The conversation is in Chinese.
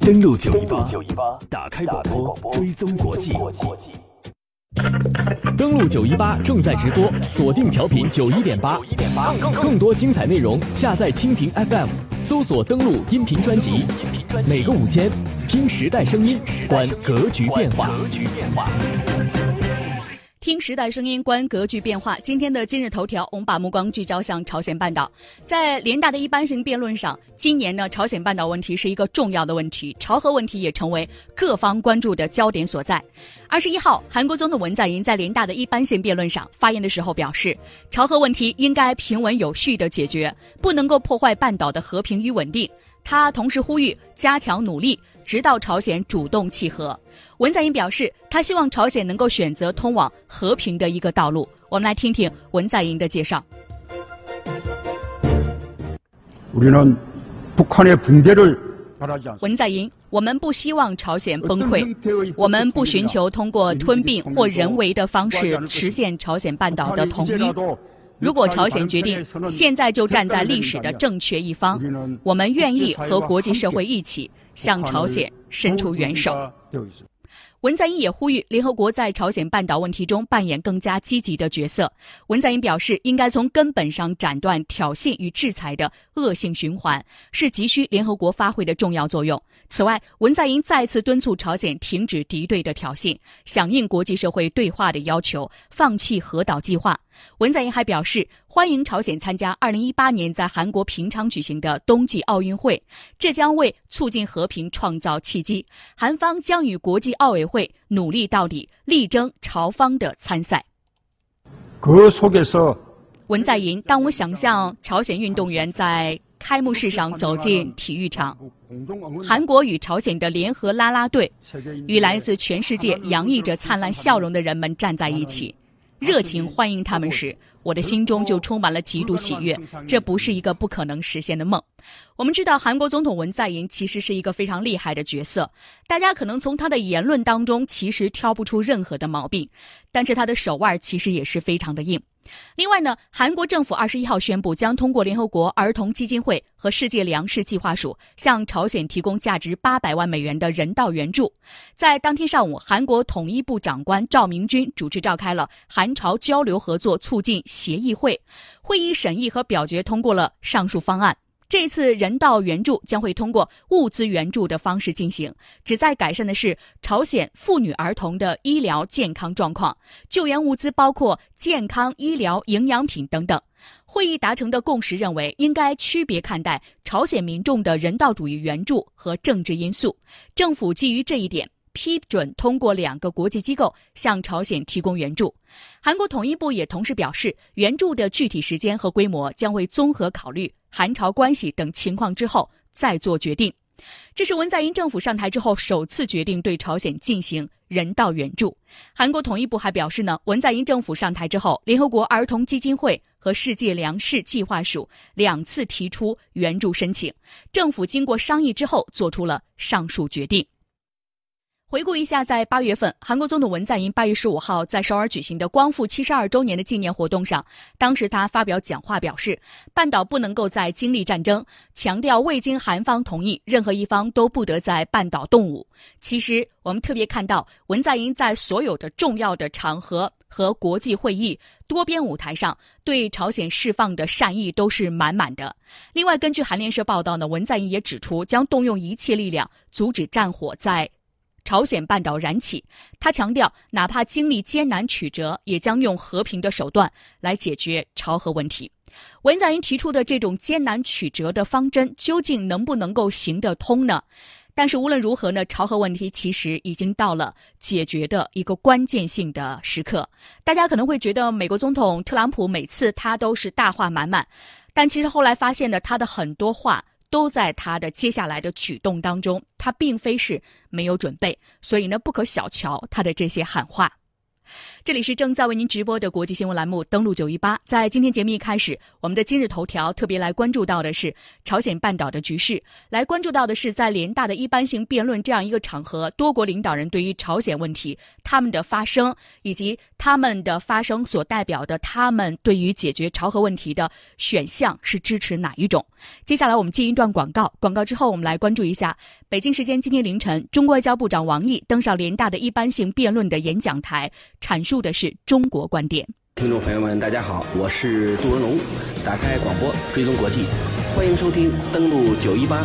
登录九一八，打开广播，追踪国际。登录九一八正在直播，锁定调频九一点八，更多精彩内容下载蜻蜓 FM，搜索登录音频专辑。每个午间，听时代声音，观格局变化。听时代声音，观格局变化。今天的今日头条，我们把目光聚焦向朝鲜半岛。在联大的一般性辩论上，今年呢，朝鲜半岛问题是一个重要的问题，朝核问题也成为各方关注的焦点所在。二十一号，韩国总统文在寅在联大的一般性辩论上发言的时候表示，朝核问题应该平稳有序的解决，不能够破坏半岛的和平与稳定。他同时呼吁加强努力，直到朝鲜主动契合。文在寅表示，他希望朝鲜能够选择通往和平的一个道路。我们来听听文在寅的介绍。文在寅，我们不希望朝鲜崩溃，我们不寻求通过吞并或人为的方式实现朝鲜半岛的统一。如果朝鲜决定现在就站在历史的正确一方，我们愿意和国际社会一起向朝鲜伸出援手。文在寅也呼吁联合国在朝鲜半岛问题中扮演更加积极的角色。文在寅表示，应该从根本上斩断挑衅与制裁的恶性循环，是急需联合国发挥的重要作用。此外，文在寅再次敦促朝鲜停止敌对的挑衅，响应国际社会对话的要求，放弃核岛计划。文在寅还表示，欢迎朝鲜参加2018年在韩国平昌举行的冬季奥运会，这将为促进和平创造契机。韩方将与国际奥委会努力到底，力争朝方的参赛。文在寅，当我想象朝鲜运动员在开幕式上走进体育场，韩国与朝鲜的联合啦啦队，与来自全世界洋溢着灿烂笑容的人们站在一起。热情欢迎他们时，我的心中就充满了极度喜悦。这不是一个不可能实现的梦。我们知道，韩国总统文在寅其实是一个非常厉害的角色。大家可能从他的言论当中其实挑不出任何的毛病，但是他的手腕其实也是非常的硬。另外呢，韩国政府二十一号宣布，将通过联合国儿童基金会和世界粮食计划署向朝鲜提供价值八百万美元的人道援助。在当天上午，韩国统一部长官赵明军主持召开了韩朝交流合作促进协议会，会议审议和表决通过了上述方案。这次人道援助将会通过物资援助的方式进行，旨在改善的是朝鲜妇女儿童的医疗健康状况。救援物资包括健康、医疗、营养品等等。会议达成的共识认为，应该区别看待朝鲜民众的人道主义援助和政治因素。政府基于这一点。批准通过两个国际机构向朝鲜提供援助。韩国统一部也同时表示，援助的具体时间和规模将会综合考虑韩朝关系等情况之后再做决定。这是文在寅政府上台之后首次决定对朝鲜进行人道援助。韩国统一部还表示呢，文在寅政府上台之后，联合国儿童基金会和世界粮食计划署两次提出援助申请，政府经过商议之后做出了上述决定。回顾一下，在八月份，韩国总统文在寅八月十五号在首尔举行的光复七十二周年的纪念活动上，当时他发表讲话表示，半岛不能够再经历战争，强调未经韩方同意，任何一方都不得在半岛动武。其实，我们特别看到文在寅在所有的重要的场合和国际会议、多边舞台上对朝鲜释放的善意都是满满的。另外，根据韩联社报道呢，文在寅也指出，将动用一切力量阻止战火在。朝鲜半岛燃起，他强调，哪怕经历艰难曲折，也将用和平的手段来解决朝核问题。文在寅提出的这种艰难曲折的方针，究竟能不能够行得通呢？但是无论如何呢，朝核问题其实已经到了解决的一个关键性的时刻。大家可能会觉得，美国总统特朗普每次他都是大话满满，但其实后来发现呢，他的很多话。都在他的接下来的举动当中，他并非是没有准备，所以呢，不可小瞧他的这些喊话。这里是正在为您直播的国际新闻栏目，登录九一八。在今天节目一开始，我们的今日头条特别来关注到的是朝鲜半岛的局势，来关注到的是在联大的一般性辩论这样一个场合，多国领导人对于朝鲜问题他们的发声，以及他们的发声所代表的他们对于解决朝核问题的选项是支持哪一种？接下来我们进一段广告，广告之后我们来关注一下北京时间今天凌晨，中国外交部长王毅登上联大的一般性辩论的演讲台，阐述。的是中国观点。听众朋友们，大家好，我是杜文龙。打开广播，追踪国际，欢迎收听登录九一八。